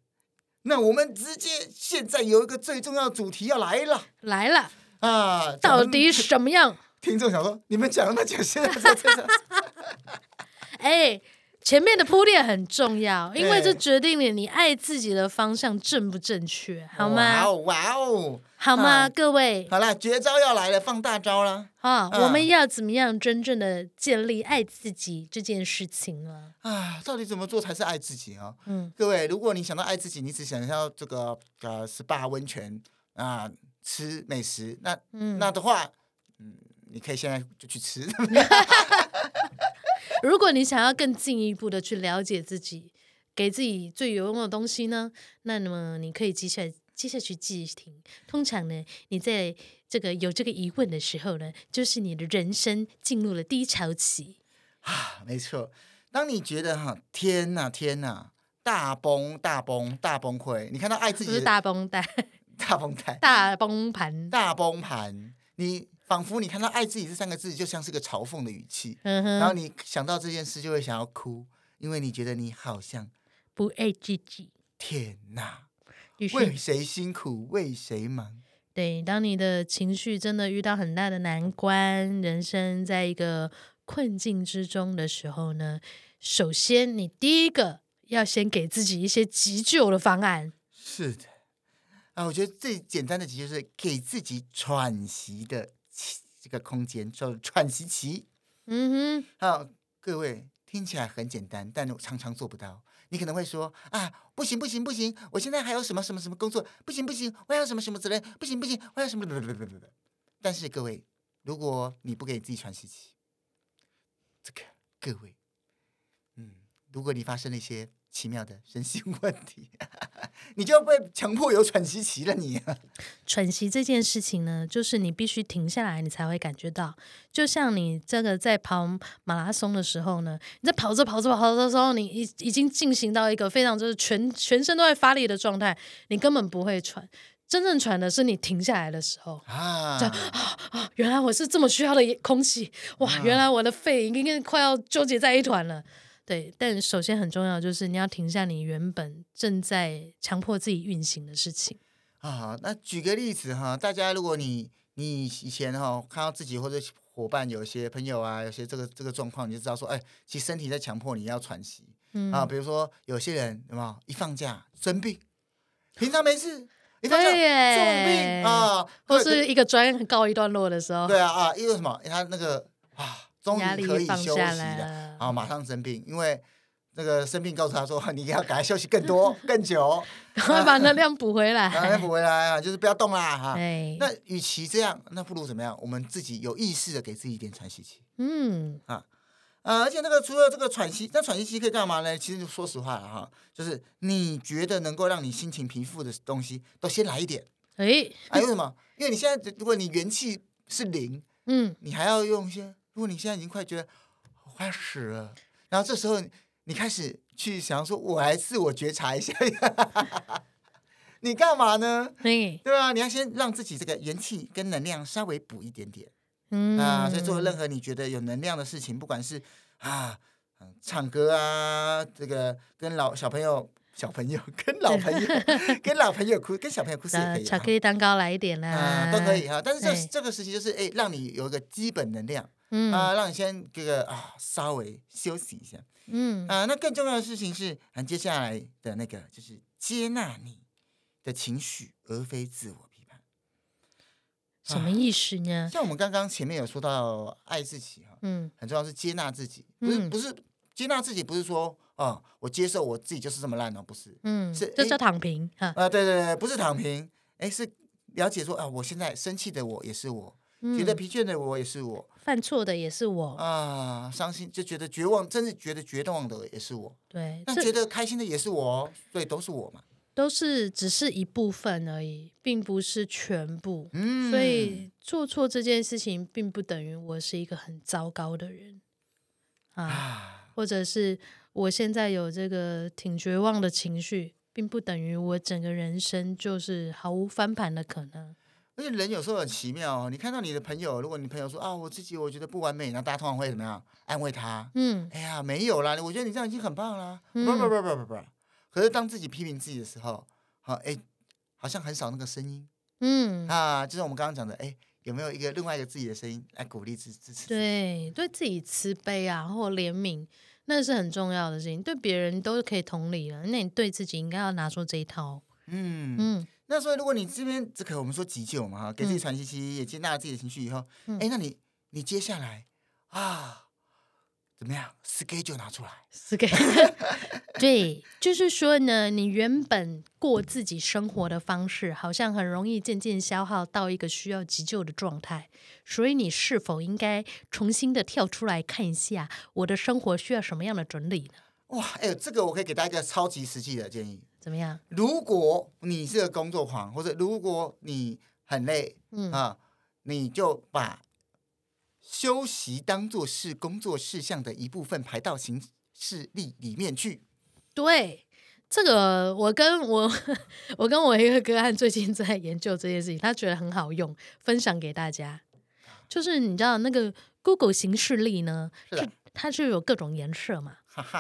那我们直接现在有一个最重要的主题要来了，来了啊！到底什么样？听众想说，你们讲那么久，现在在这？哎。前面的铺垫很重要，因为这决定了你爱自己的方向正不正确，好吗？哇哦，哇哦，好吗，啊、各位？好了，绝招要来了，放大招了。啊，啊我们要怎么样真正的建立爱自己这件事情呢？啊，到底怎么做才是爱自己啊？嗯，各位，如果你想到爱自己，你只想要这个呃 SPA 温泉啊，吃美食，那嗯，那的话，嗯，你可以现在就去吃。如果你想要更进一步的去了解自己，给自己最有用的东西呢，那么你可以接下来接下去继续听。通常呢，你在这个有这个疑问的时候呢，就是你的人生进入了低潮期啊。没错，当你觉得哈，天呐，天呐，大崩大崩大崩溃，你看到爱自己不是大崩蛋，大崩蛋，大崩盘，大崩盘，你。仿佛你看到“爱自己”这三个字，就像是个嘲讽的语气，嗯、哼然后你想到这件事，就会想要哭，因为你觉得你好像不爱自己。天哪！为谁辛苦为谁忙？对，当你的情绪真的遇到很大的难关，人生在一个困境之中的时候呢，首先你第一个要先给自己一些急救的方案。是的，啊，我觉得最简单的急救是给自己喘息的。这个空间叫喘息期。嗯哼，好，各位听起来很简单，但我常常做不到。你可能会说啊，不行不行不行，我现在还有什么什么什么工作，不行不行，我还有什么什么责任，不行不行，我还有什么不不不不不。但是各位，如果你不给自己喘息期，这个各位，嗯，如果你发生了一些。奇妙的人性问题，你就被强迫有喘息期了你。你 喘息这件事情呢，就是你必须停下来，你才会感觉到。就像你这个在跑马拉松的时候呢，你在跑着跑着跑着的时候，你已已经进行到一个非常就是全全身都在发力的状态，你根本不会喘。真正喘的是你停下来的时候啊，啊 啊！原来我是这么需要的空气哇！原来我的肺已经快要纠结在一团了。对，但首先很重要就是你要停下你原本正在强迫自己运行的事情啊。那举个例子哈，大家如果你你以前哈看到自己或者伙伴有些朋友啊，有些这个这个状况，你就知道说，哎，其实身体在强迫你要喘息。嗯啊，比如说有些人有没有一放假生病，平常没事，一放假重病啊，或是一个专告一段落的时候，对啊啊，因为什么？因为他那个啊。终于可以休息了，啊，马上生病，因为那个生病告诉他说，你要赶快休息更多、更久，赶快把能量补回来，赶快补回来啊，就是不要动啦哈。那与其这样，那不如怎么样？我们自己有意识的给自己一点喘息期。嗯啊，而且那个除了这个喘息，那喘息期可以干嘛呢？其实说实话了哈，就是你觉得能够让你心情平复的东西，都先来一点。哎，啊，为什么？因为你现在如果你元气是零，嗯，你还要用一些。如果你现在已经快觉得快死了，然后这时候你开始去想说，我来自我觉察一下，你干嘛呢？对啊？你要先让自己这个元气跟能量稍微补一点点，嗯啊，所以做任何你觉得有能量的事情，不管是啊，唱歌啊，这个跟老小朋友、小朋友跟老朋友、跟老朋友哭、跟小朋友哭是也可以，巧克力蛋糕来一点啦，啊，都可以哈。但是这这个时期就是哎，让你有一个基本能量。嗯啊，让你先这个啊稍微休息一下。嗯啊，那更重要的事情是，啊，接下来的那个就是接纳你的情绪，而非自我批判。什么意思呢？啊，像我们刚刚前面有说到爱自己哈，嗯，很重要是接纳自己，不是，嗯，不是接纳自己，不是说啊我接受我自己就是这么烂哦，不是，嗯，是这叫躺平哈啊，对对对，不是躺平，哎，是了解说啊，我现在生气的我也是我。觉得疲倦的我也是我，犯错的也是我啊，伤心就觉得绝望，真是觉得绝望的也是我。对，那觉得开心的也是我，对，都是我嘛。都是只是一部分而已，并不是全部。嗯，所以做错这件事情，并不等于我是一个很糟糕的人啊，啊或者是我现在有这个挺绝望的情绪，并不等于我整个人生就是毫无翻盘的可能。而且人有时候很奇妙哦，你看到你的朋友，如果你朋友说啊，我自己我觉得不完美，那大家通常会怎么样安慰他？嗯，哎呀，没有啦，我觉得你这样已经很棒啦。不不不不不不，可是当自己批评自己的时候，好哎，好像很少那个声音。嗯啊，就是我们刚刚讲的，哎，有没有一个另外一个自己的声音来鼓励支支持？对，对自己慈悲啊，或怜悯，那是很重要的事情。对别人都是可以同理了，那你对自己应该要拿出这一套。嗯嗯。那所以，如果你这边这个我们说急救嘛哈，给自己喘息期，也接纳了自己的情绪以后，哎、嗯，那你你接下来啊，怎么样？schedule 拿出来，schedule 对，就是说呢，你原本过自己生活的方式，好像很容易渐渐消耗到一个需要急救的状态，所以你是否应该重新的跳出来看一下，我的生活需要什么样的整理呢？哇，哎呦，这个我可以给大家一个超级实际的建议。怎么样？如果你是个工作狂，或者如果你很累，嗯啊，你就把休息当做是工作事项的一部分排到行事历里面去。对，这个我跟我 我跟我一个个案最近在研究这件事情，他觉得很好用，分享给大家。就是你知道那个 Google 行事历呢，是它就有各种颜色嘛，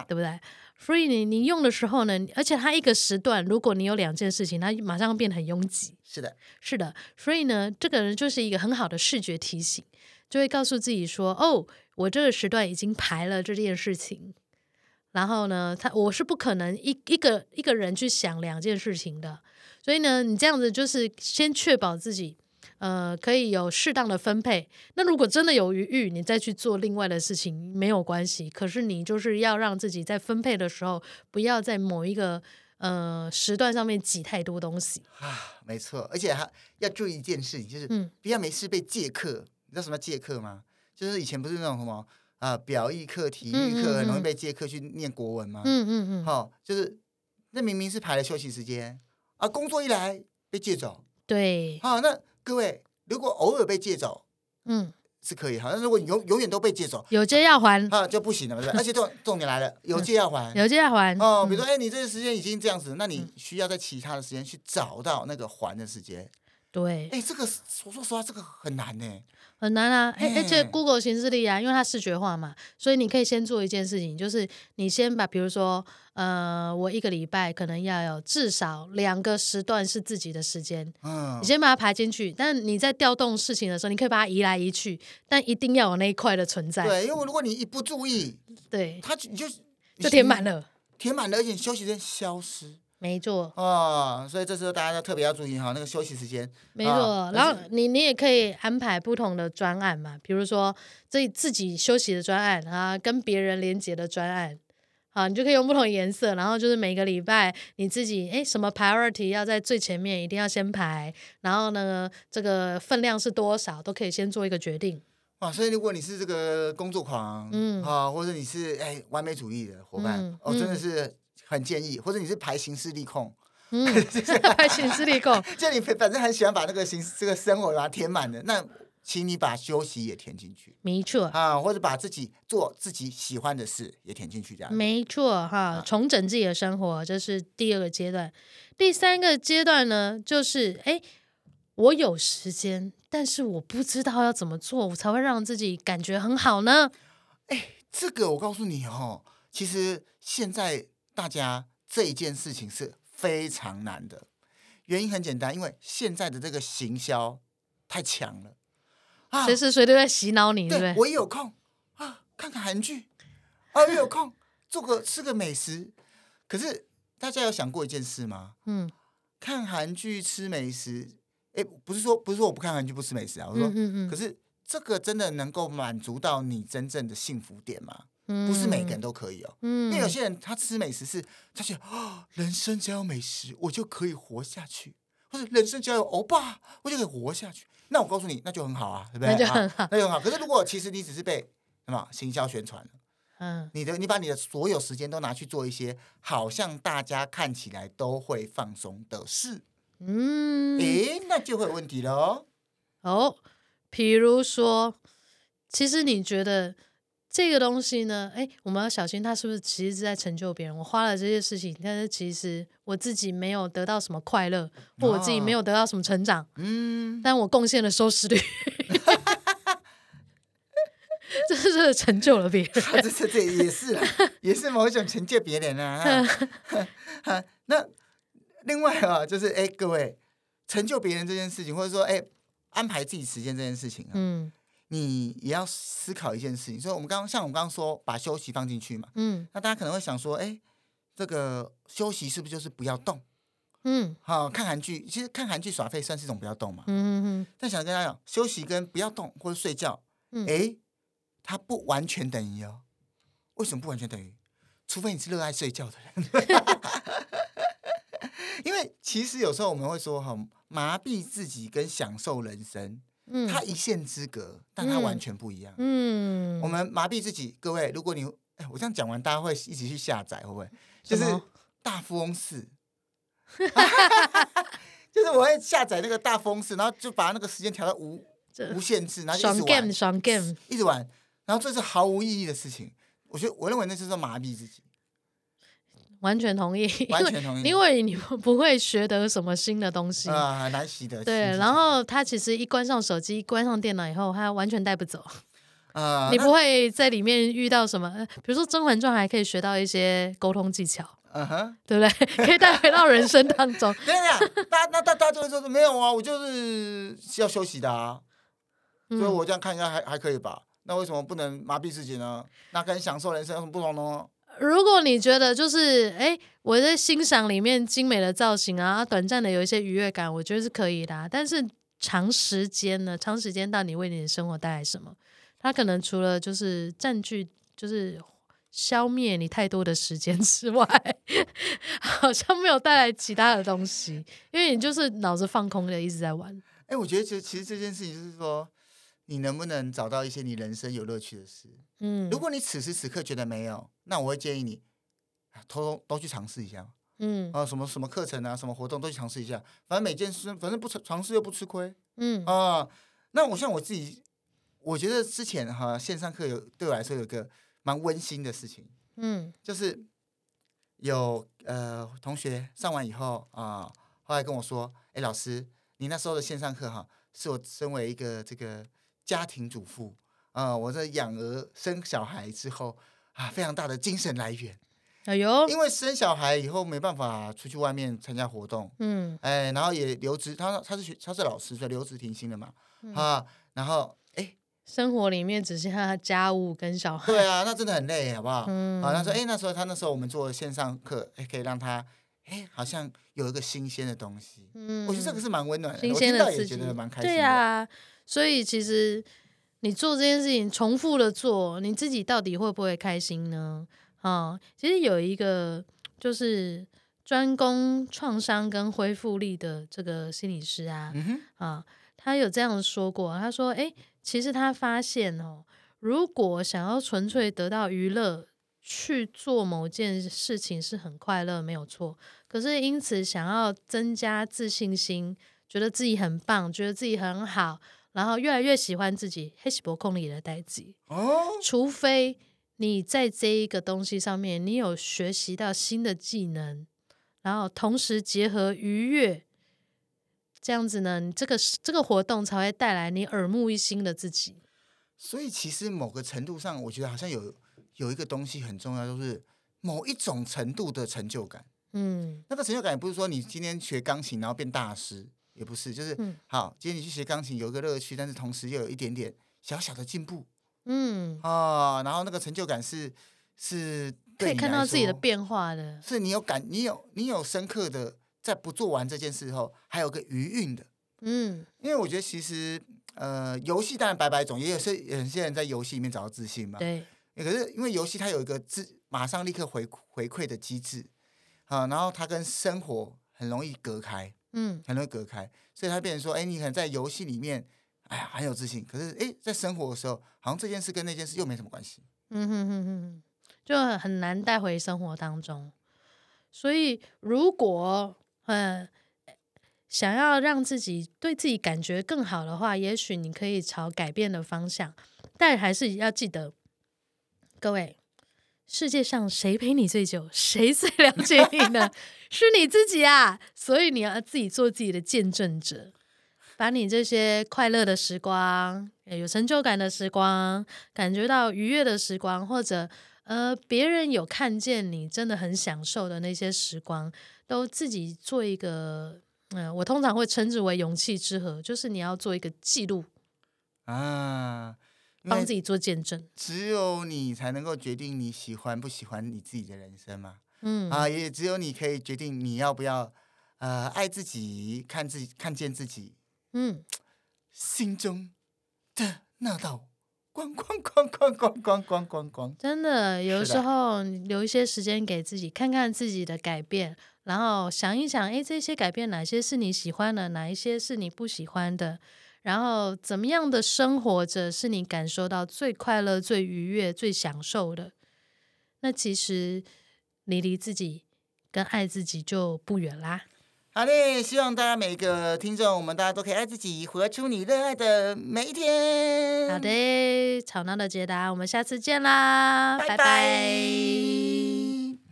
对不对？所以你你用的时候呢，而且它一个时段，如果你有两件事情，它马上变得很拥挤。是的，是的。所以呢，这个人就是一个很好的视觉提醒，就会告诉自己说：“哦，我这个时段已经排了这件事情。”然后呢，他我是不可能一一个一个人去想两件事情的。所以呢，你这样子就是先确保自己。呃，可以有适当的分配。那如果真的有余裕，你再去做另外的事情没有关系。可是你就是要让自己在分配的时候，不要在某一个呃时段上面挤太多东西啊。没错，而且还要注意一件事情，就是不要没事被借课。嗯、你知道什么借课吗？就是以前不是那种什么啊、呃，表意课、体育课、嗯嗯嗯、很容易被借课去念国文吗？嗯嗯嗯。好、哦，就是那明明是排了休息时间啊，工作一来被借走。对。好、哦，那。各位，如果偶尔被借走，嗯，是可以好像如果你永永远都被借走，有借要还啊，就不行了，对不对？而且重重点来了，有借要还，有借要还哦。比如说，哎，你这个时间已经这样子，那你需要在其他的时间去找到那个还的时间。对，哎，这个我说实话，这个很难呢。很难啊，哎，而且 Google 形式力啊，因为它视觉化嘛，所以你可以先做一件事情，就是你先把，比如说，呃，我一个礼拜可能要有至少两个时段是自己的时间，嗯，你先把它排进去。但你在调动事情的时候，你可以把它移来移去，但一定要有那一块的存在。对，因为如果你一不注意，对，它你就就填满了，填满了，而且休息时间消失。没错哦，所以这时候大家要特别要注意哈，那个休息时间。没错，哦、然后你你也可以安排不同的专案嘛，比如说自自己休息的专案啊，跟别人连接的专案，啊，你就可以用不同颜色，然后就是每个礼拜你自己哎什么 priority 要在最前面，一定要先排，然后呢这个分量是多少，都可以先做一个决定。啊，所以如果你是这个工作狂，嗯，啊，或者你是哎完美主义的伙伴，嗯、哦，真的是。很建议，或者你是排行事历控，嗯，排行事历控，就你反正很喜欢把那个行这个生活把它填满的，那请你把休息也填进去，没错啊，或者把自己做自己喜欢的事也填进去，这样没错哈，重整自己的生活，这是第二个阶段。第三个阶段呢，就是哎，我有时间，但是我不知道要怎么做，我才会让自己感觉很好呢？哎，这个我告诉你哦，其实现在。大家这一件事情是非常难的，原因很简单，因为现在的这个行销太强了啊，随时随地在洗脑你，对不对？我一有空啊，看看韩剧啊，一有空做个吃个美食。可是大家有想过一件事吗？嗯，看韩剧吃美食，哎，不是说不是说我不看韩剧不吃美食啊，我说，嗯嗯嗯，可是这个真的能够满足到你真正的幸福点吗？不是每个人都可以哦，嗯、因为有些人他吃美食是，他觉得啊，人生只要有美食，我就可以活下去，或者人生只要有欧巴，我就可以活下去。那我告诉你，那就很好啊，对不对？那就很好，那就很好。可是如果其实你只是被什么行销宣传了，嗯，你的你把你的所有时间都拿去做一些好像大家看起来都会放松的事，嗯，诶，那就会有问题了哦哦。比如说，其实你觉得。这个东西呢，哎，我们要小心，他是不是其实是在成就别人？我花了这些事情，但是其实我自己没有得到什么快乐，或我自己没有得到什么成长。嗯，但我贡献了收视率，这是成就了别人。这这这也是，也是某一种成就别人啊。那另外啊，就是哎，各位成就别人这件事情，或者说哎，安排自己时间这件事情啊，嗯。你也要思考一件事情，所以我们刚刚像我们刚刚说，把休息放进去嘛，嗯，那大家可能会想说，哎，这个休息是不是就是不要动？嗯，好，看韩剧，其实看韩剧耍废算是一种不要动嘛，嗯嗯嗯。但想跟大家讲，休息跟不要动或者睡觉，嗯，哎，它不完全等于哦。为什么不完全等于？除非你是热爱睡觉的人，因为其实有时候我们会说，哈，麻痹自己跟享受人生。嗯，它一线之隔，但它完全不一样。嗯，我们麻痹自己，各位，如果你，哎，我这样讲完，大家会一起去下载，会不会？就是大富翁四，就是我会下载那个大富翁四，然后就把那个时间调到无无限制，然后一直玩，爽 game，爽 game，一直玩，然后这是毫无意义的事情。我觉得，我认为那就是麻痹自己。完全同意，完全同意，因为你不会学得什么新的东西啊，很难习得。对，然后他其实一关上手机，关上电脑以后，他完全带不走啊。你不会在里面遇到什么，比如说《甄嬛传》还可以学到一些沟通技巧，嗯哼，对不对？可以带回到人生当中。对呀，大那大大家就会说没有啊，我就是要休息的啊，所以我这样看一下还还可以吧？那为什么不能麻痹自己呢？那跟享受人生有什么不同呢？如果你觉得就是哎，我在欣赏里面精美的造型啊，短暂的有一些愉悦感，我觉得是可以的。但是长时间呢？长时间到底为你的生活带来什么？它可能除了就是占据，就是消灭你太多的时间 之外，好像没有带来其他的东西，因为你就是脑子放空的一直在玩。哎、我觉得其实其实这件事情就是说，你能不能找到一些你人生有乐趣的事？嗯，如果你此时此刻觉得没有，那我会建议你偷偷都去尝试一下。嗯啊，什么什么课程啊，什么活动都去尝试一下。反正每件事，反正不尝尝试又不吃亏。嗯啊，那我像我自己，我觉得之前哈线上课有对我来说有个蛮温馨的事情。嗯，就是有呃同学上完以后啊，后来跟我说：“哎，老师，你那时候的线上课哈，是我身为一个这个家庭主妇啊，我在养儿生小孩之后啊，非常大的精神来源。”哎呦，因为生小孩以后没办法出去外面参加活动，嗯，哎，然后也留职，他他是学他是老师，所以留职停薪了嘛，嗯、啊，然后哎，生活里面只剩下家务跟小孩，对啊，那真的很累，好不好？嗯，啊，他说，哎，那时候他那时候我们做线上课，哎，可以让他，哎，好像有一个新鲜的东西，嗯，我觉得这个是蛮温暖的，新鲜的也觉得蛮开心的，对啊，所以其实你做这件事情重复的做，你自己到底会不会开心呢？哦，其实有一个就是专攻创伤跟恢复力的这个心理师啊，啊，他有这样说过，他说：“诶，其实他发现哦，如果想要纯粹得到娱乐，去做某件事情是很快乐，没有错。可是因此想要增加自信心，觉得自己很棒，觉得自己很好，然后越来越喜欢自己，黑喜伯控里的代志哦，除非。”你在这一个东西上面，你有学习到新的技能，然后同时结合愉悦，这样子呢，你这个这个活动才会带来你耳目一新的自己。所以，其实某个程度上，我觉得好像有有一个东西很重要，就是某一种程度的成就感。嗯，那个成就感也不是说你今天学钢琴然后变大师，也不是，就是、嗯、好，今天你去学钢琴有一个乐趣，但是同时又有一点点小小的进步。嗯啊，然后那个成就感是是可以看到自己的变化的，是你有感，你有你有深刻的在不做完这件事后，还有个余韵的。嗯，因为我觉得其实呃，游戏当然百百种，也有些有些人在游戏里面找到自信嘛。对。可是因为游戏它有一个自马上立刻回回馈的机制啊，然后它跟生活很容易隔开，嗯，很容易隔开，所以他变成说，哎，你可能在游戏里面。哎呀，很有自信。可是，哎，在生活的时候，好像这件事跟那件事又没什么关系。嗯哼哼哼，就很难带回生活当中。所以，如果嗯想要让自己对自己感觉更好的话，也许你可以朝改变的方向。但还是要记得，各位，世界上谁陪你最久，谁最了解你呢？是你自己啊！所以你要自己做自己的见证者。把你这些快乐的时光、有成就感的时光、感觉到愉悦的时光，或者呃别人有看见你真的很享受的那些时光，都自己做一个，嗯、呃，我通常会称之为勇气之河，就是你要做一个记录啊，帮自己做见证。只有你才能够决定你喜欢不喜欢你自己的人生嘛，嗯啊，也只有你可以决定你要不要呃爱自己，看自己，看见自己。嗯，心中的那道光光光光光光光光光，真的，有时候留一些时间给自己，看看自己的改变，然后想一想，哎，这些改变哪些是你喜欢的，哪一些是你不喜欢的，然后怎么样的生活着是你感受到最快乐、最愉悦、最享受的，那其实你离自己跟爱自己就不远啦。好嘞，希望大家每个听众，我们大家都可以爱自己，活出你热爱的每一天。好的，吵闹的解答，我们下次见啦，拜拜。拜拜。